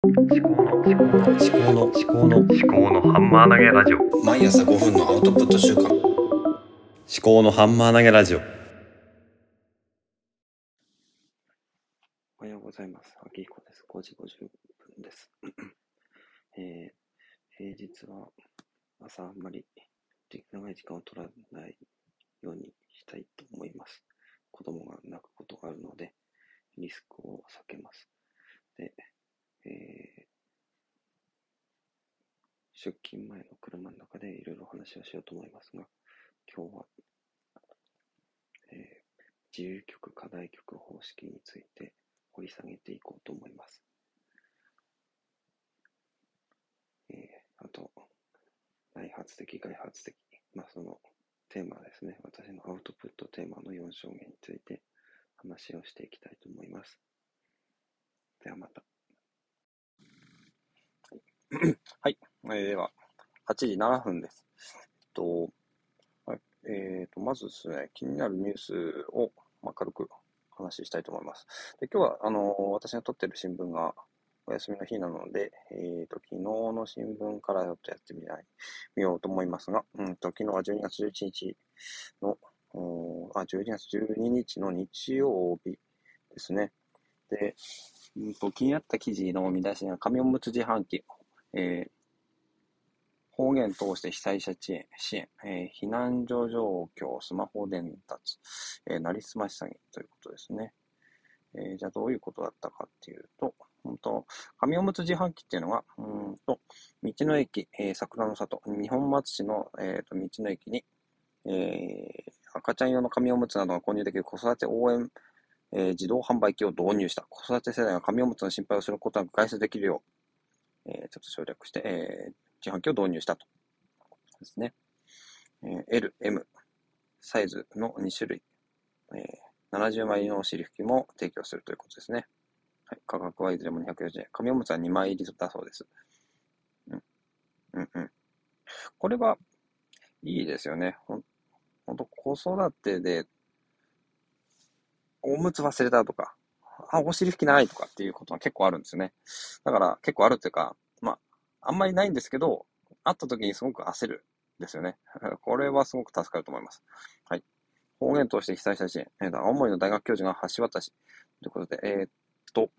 思考の思考の思考の思考の思考のハンマー投げラジオ毎朝5分のアウトプット週間思考のハンマー投げラジオおはようございます。秋彦です。5時50分です。えー平日は朝あんまり長い時間を取らないようにしたいと思います。子供が泣くことがあるので、リスクを避けます。で、えー出勤前の車の中でいろいろ話をしようと思いますが、今日は、えー自由曲、課題曲方式について掘り下げていこうと思います。えーあと、内発的、外発的、まあそのテーマですね、私のアウトプットテーマの4証言について話をしていきたいと思います。ではまた。はい、えーでは、8時7分です。えっと、えーと、まずですね、気になるニュースを、まあ、軽く話したいと思います。で今日は、あの私が撮ってる新聞がお休みの日なので、えーと、昨日の新聞からちょっとやってみない、みようと思いますが、うんと、昨日は12月11日の、あ、12月12日の日曜日ですね。で、うんと、気になった記事の見出しが、紙おむつ自販機、えー方言通して被災者支援、支援えー避難所状況、スマホ伝達、えーなりすまし詐欺ということですね。えじゃあどういうことだったかっていうと、本当紙おむつ自販機っていうのが、うんと、道の駅、えー桜の里、二本松市の、えーと道の駅に、えー赤ちゃん用の紙おむつなどが購入できる子育て応援、えー自動販売機を導入した。子育て世代が紙おむつの心配をすることなく外出できるよう、えちょっと省略して、え自販機を導入したと。ですね。えー L、M、サイズの2種類、えー70枚のお尻拭きも提供するということですね。はい、価格はいずれも240円。紙おむつは2枚入りだそうです。うん。うんうん。これはいいですよね。ほんほんと子育てで、おむつ忘れたとか、あ、お尻拭きないとかっていうことが結構あるんですよね。だから結構あるっていうか、まあ、あんまりないんですけど、会った時にすごく焦るんですよね。これはすごく助かると思います。はい。方言として被災者支援。えー青森の大学教授が橋渡し。ということで、えーっと、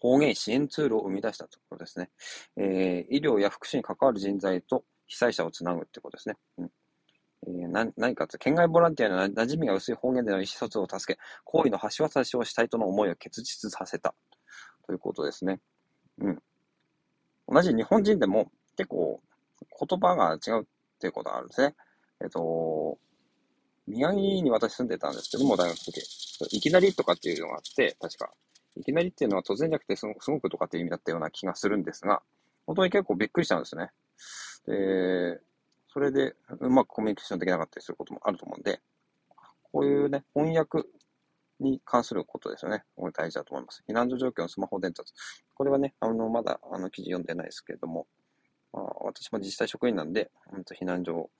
方言支援ツールを生み出したとことですね。えー医療や福祉に関わる人材と被災者をつなぐってことですね。うんえーな何かって、県外ボランティアの馴染みが薄い方言での意思疎通を助け、行為の橋渡しをしたいとの思いを結実させた。ということですね。うん。同じ日本人でも結構言葉が違うっていうことがあるんですね。えっと、宮城に私住んでたんですけども、大学の時。いきなりとかっていうのがあって、確か。いきなりっていうのは突然じゃなくてすごすごくとかっていう意味だったような気がするんですが、本当に結構びっくりしたんですね。で、れでうまくコミュニケーションできなかったりすることもあると思うんで、こういうね、翻訳に関することですよね。これ大事だと思います。避難所状況のスマホ伝達。これはね、あの、まだ、あの、記事読んでないですけれども、まあ、私も自治体職員なんで、うんと避難所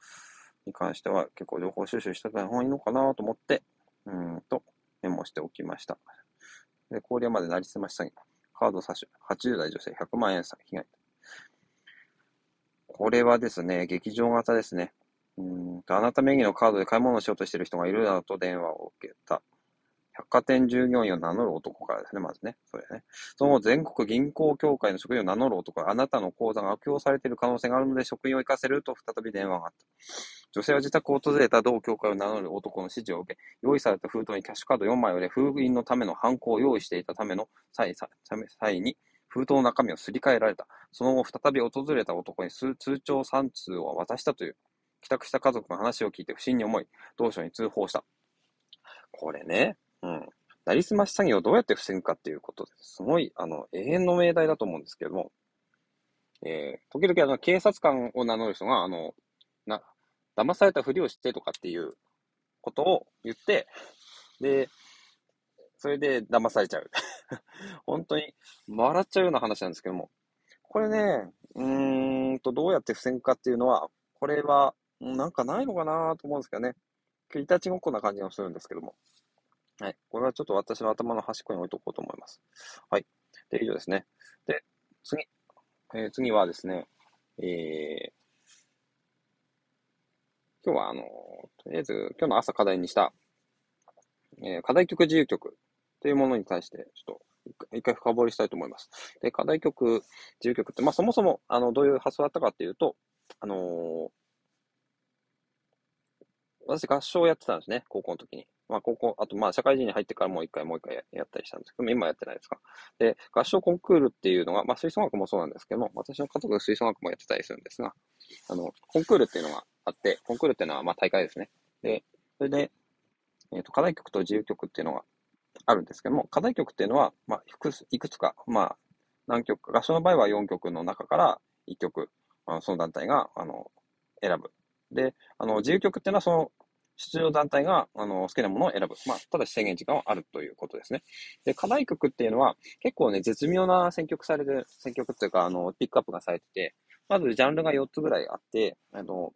に関しては結構情報収集してた方がいいのかなと思って、うーんと、メモしておきました。で、郡山でなりすまし詐欺。カード詐取。80代女性100万円詐欺被害。これはですね、劇場型ですね。うーんと、あなた名義のカードで買い物をしようとしている人がいるなどと電話を受けた。百貨店従業員を名乗る男からですね、まずね。それね。その後、全国銀行協会の職員を名乗る男があなたの口座が悪用されている可能性があるので職員を行かせると再び電話があった。女性は自宅を訪れた同協会を名乗る男の指示を受け、用意された封筒にキャッシュカード4枚を入れ、封印のための犯行を用意していたための際に、封筒の中身をすり替えられた。その後、再び訪れた男に通帳3通を渡したという。帰宅した家族の話を聞いて不審に思い、同署に通報した。これね、うん。なりすまし詐欺をどうやって防ぐかっていうことです。すごい、あの、永遠の命題だと思うんですけども、えー、時々あの、警察官を名乗る人が、あの、な、騙されたふりをしてとかっていうことを言って、で、それで騙されちゃう。本当に笑っちゃうような話なんですけども、これね、うーんと、どうやって防ぐかっていうのは、これは、なんかないのかなと思うんですけどね。いたちごっこな感じがするんですけども。はい。これはちょっと私の頭の端っこに置いとこうと思います。はい。で、以上ですね。で、次。えー、次はですね、えー、今日はあの、とりあえず今日の朝課題にした、えー、課題曲自由曲というものに対して、ちょっと一回深掘りしたいと思います。で、課題曲、自由曲って、まあそもそも、あの、どういう発想だったかっていうと、あのー、私合唱やってたんですね、高校の時に。まあ高校、あとまあ社会人に入ってからもう一回もう一回やったりしたんですけど、今やってないですか。で、合唱コンクールっていうのが、まあ吹奏楽もそうなんですけども、私の家族が吹奏楽もやってたりするんですが、あの、コンクールっていうのがあって、コンクールっていうのはまあ大会ですね。で、それで、えっ、ー、と、課題曲と自由曲っていうのがあるんですけども、課題曲っていうのは、まあ、いくつか、まあ、何曲か、合唱の場合は4曲の中から1曲、あのその団体が、あの、選ぶ。で、あの、自由曲っていうのはその出場団体が、あの、好きなものを選ぶ。まあ、ただし制限時間はあるということですね。で、課題曲っていうのは、結構ね、絶妙な選曲される、選曲っていうか、あの、ピックアップがされてて、まずジャンルが4つぐらいあって、あの、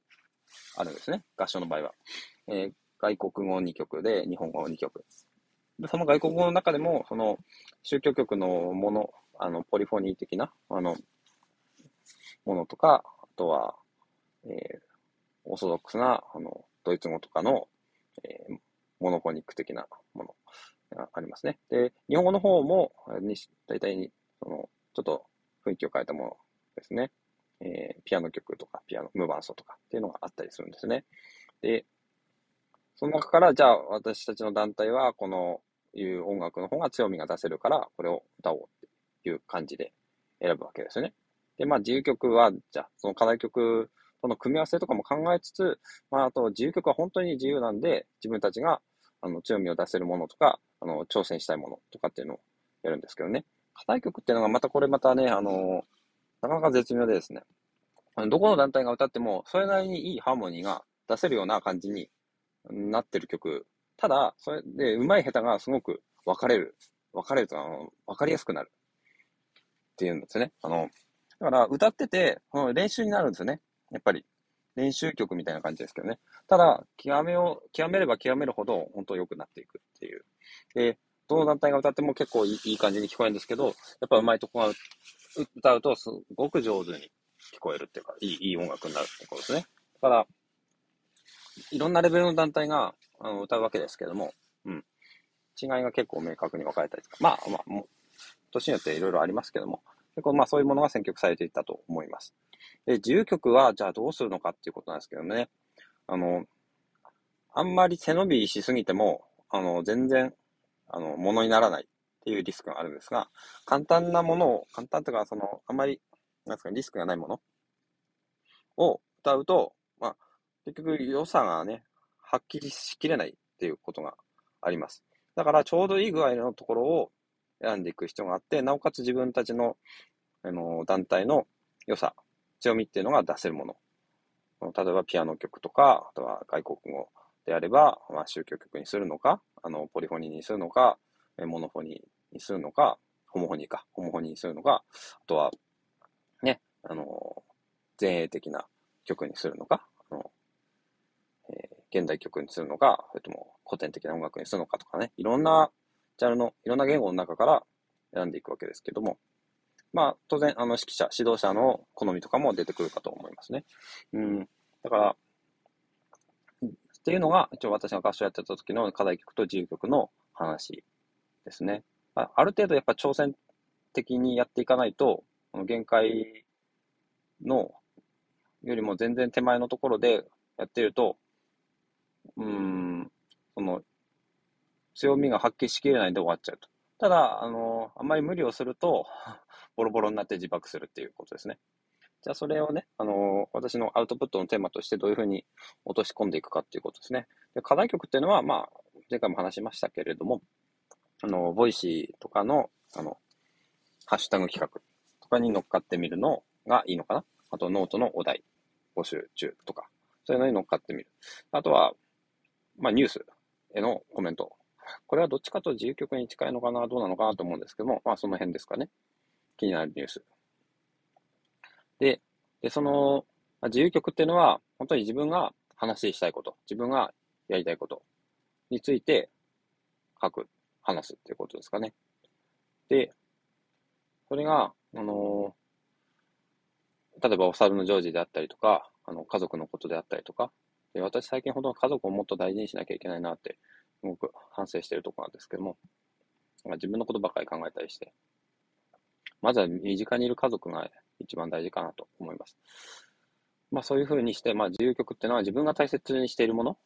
あるんですね。合唱の場合は。えー、外国語2曲で、日本語2曲。その外国語の中でも、その、宗教曲のもの、あの、ポリフォニー的な、あの、ものとか、あとは、えー、オーソドックスな、あの、ドイツ語とかの、えー、モノフォニック的なものがありますね。で、日本語の方も、に大体に、その、ちょっと雰囲気を変えたものですね。えー、ピアノ曲とか、ピアノ、無伴奏とかっていうのがあったりするんですね。で、その中から、じゃあ私たちの団体は、このいう音楽の方が強みが出せるから、これを歌おうっていう感じで選ぶわけですよね。で、まあ自由曲は、じゃあ、その課題曲との組み合わせとかも考えつつ、まあ、あと自由曲は本当に自由なんで、自分たちがあの強みを出せるものとか、あの挑戦したいものとかっていうのをやるんですけどね。課題曲っていうのがまたこれまたね、あの、なかなか絶妙でですね、あのどこの団体が歌っても、それなりにいいハーモニーが出せるような感じになってる曲。ただ、それで、上手い下手がすごく分かれる。分かれると、あの、分かりやすくなる。っていうんですね。あの、だから歌ってて、練習になるんですよね。やっぱり、練習曲みたいな感じですけどね。ただ、極めを、極めれば極めるほど、本当良くなっていくっていう。で、どの団体が歌っても結構いい感じに聞こえるんですけど、やっぱ上手いとこが歌うとすごく上手に聞こえるっていうか、いい、いい音楽になるってことですね。だから、いろんなレベルの団体があの歌うわけですけども、うん。違いが結構明確に分かれたりとか、まあまあ、も年によっていろいろありますけども、結構まあそういうものが選曲されていたと思います。で、自由曲はじゃあどうするのかっていうことなんですけどね。あの、あんまり背伸びしすぎても、あの、全然、あの、ものにならないっていうリスクがあるんですが、簡単なものを、簡単というか、その、あんまり、なんですか、リスクがないものを歌うと、結局良さがね、発揮しきれないっていうことがあります。だから、ちょうどいい具合のところを選んでいく必要があって、なおかつ自分たちの、あの、団体の良さ、強みっていうのが出せるもの。例えばピアノ曲とか、あとは外国語であれば、まあ、宗教曲にするのか、あの、ポリフォニーにするのか、モノフォニーにするのか、ホモフォニーか、ホモフォニーにするのか、あとは、ね、あの、前衛的な曲にするのか、現代曲にするのか、それとも古典的な音楽にするのかとかね、いろんなジャンルの、いろんな言語の中から選んでいくわけですけども、まあ、当然、あの、指揮者、指導者の好みとかも出てくるかと思いますね。うん。だから、っていうのが、一応私が合唱やってた時の課題曲と自由曲の話ですね。ある程度やっぱ挑戦的にやっていかないと、この限界のよりも全然手前のところでやってると、うん、その、強みが発揮しきれないで終わっちゃうと。ただ、あの、あんまり無理をすると、ボロボロになって自爆するっていうことですね。じゃあそれをね、あの、私のアウトプットのテーマとしてどういうふうに落とし込んでいくかっていうことですね。で課題曲っていうのは、まあ、前回も話しましたけれども、あの、 Voicy とかの、あの、ハッシュタグ企画とかに乗っかってみるのがいいのかな。あと、ノートのお題募集中とか、そういうのに乗っかってみる。あとは、まあ、ニュースへのコメント。これはどっちかと自由曲に近いのかな、どうなのかなと思うんですけども、まあ、その辺ですかね。気になるニュース。で、でその、まあ、自由曲っていうのは、本当に自分が話したいこと、自分がやりたいことについて書く、話すっていうことですかね。で、それが、あのー例えばお猿のジョージであったりとか、あの、家族のことであったりとか、で私最近ほど家族をもっと大事にしなきゃいけないなって、すごく反省しているところなんですけども、まあ自分のことばかり考えたりして、まずは身近にいる家族が一番大事かなと思います。まあそういうふうにして、まあ自由曲っていうのは自分が大切にしているもの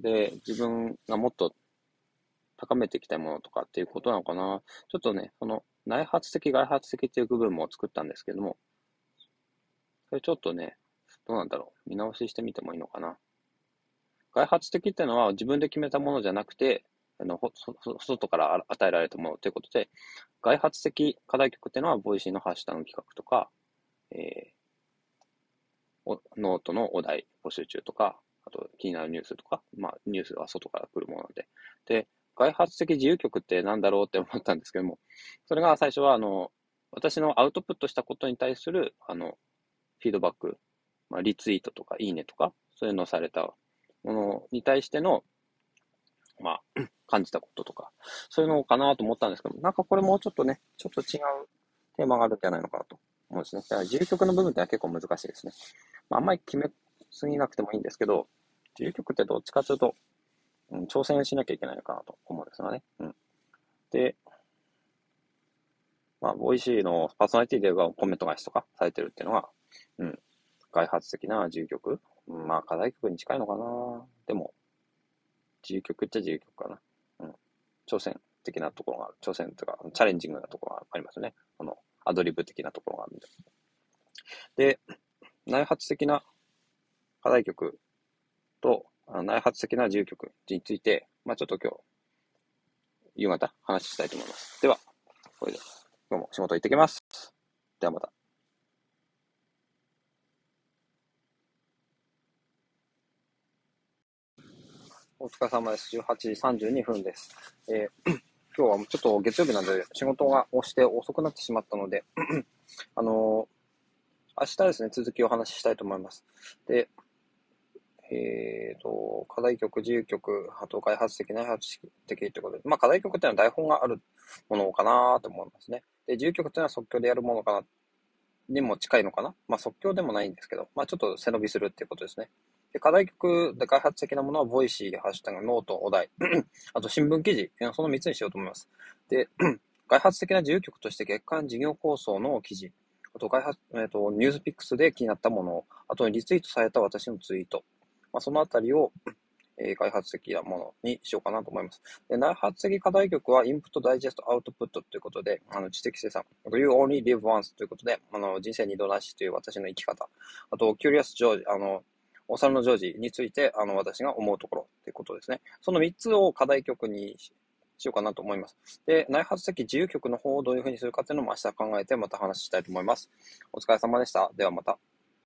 で、自分がもっと高めていきたいものとかっていうことなのかな。ちょっとね、その内発的、外発的っていう部分も作ったんですけども、それちょっとね、どうなんだろう。見直ししてみてもいいのかな。外発的っていうのは自分で決めたものじゃなくて、あの、外から与えられたものということで、外発的課題曲っていうのは、 Voicy のハッシュタグ企画とか、えー、おノートのお題募集中とか、あと気になるニュースとか、まあニュースは外から来るもので。で、外発的自由曲ってなんだろうって思ったんですけども、それが最初はあの、私のアウトプットしたことに対する、あの、フィードバック、まあ、リツイートとか、いいねとか、そういうのをされたものに対しての、まあ、感じたこととか、そういうのかなと思ったんですけども、なんかこれもうちょっとね、ちょっと違うテーマがあるんじゃないのかなと思うんですね。だから自由曲の部分ってのは結構難しいですね。まあ、あんまり決めすぎなくてもいいんですけど、自由曲ってどっちかというと、うん、挑戦しなきゃいけないのかなと思うんですよね。うん。で、まあ、 Voicy のパーソナリティではコメント返しとかされてるっていうのは、うん、外発的な自由曲。まあ、課題曲に近いのかな。でも、自由曲っちゃ自由曲かな。うん。挑戦的なところがある。挑戦というか、チャレンジングなところがありますね。あの、アドリブ的なところがあるんで。で、内発的な課題曲と、あの内発的な自由曲について、まあちょっと今日、夕方話したいと思います。では、これで、今日も仕事行ってきます。ではまた。お疲れ様です。18時32分です。えー 今日はちょっと月曜日なんで仕事が押して遅くなってしまったので、あのー明日ですね、続きお話ししたいと思います。で、えーと、課題曲、自由曲、あと開発的、内発的ということで、まあ課題曲っていうのは台本があるものかなと思いますね。で、自由曲っていうのは即興でやるものかな、にも近いのかなまあ即興でもないんですけど、まあちょっと背伸びするっていうことですね。で、課題曲で外発的なものは、 Voicy、ハッシュタグ、 note、お題、あと新聞記事、その3つにしようと思います。で、外発的な自由曲として月刊事業構想の記事、あと開発、えっ、と、 NewsPicks で気になったものを、あとリツイートされた私のツイート、まあ、そのあたりを、えー外発的なものにしようかなと思います。で内発的課題曲は、インプット、ダイジェスト、アウトプットということで、あの知的生産、You only live once ということで、あの人生二度なしという私の生き方、あと、キュリアス・ジョージ、あの、お猿のジョージについて、あの、私が思うところということですね。その3つを課題曲にししようかなと思います。で、内発的自由曲の方をどういうふうにするかっていうのも明日考えてまた話したいと思います。お疲れ様でした。ではまた。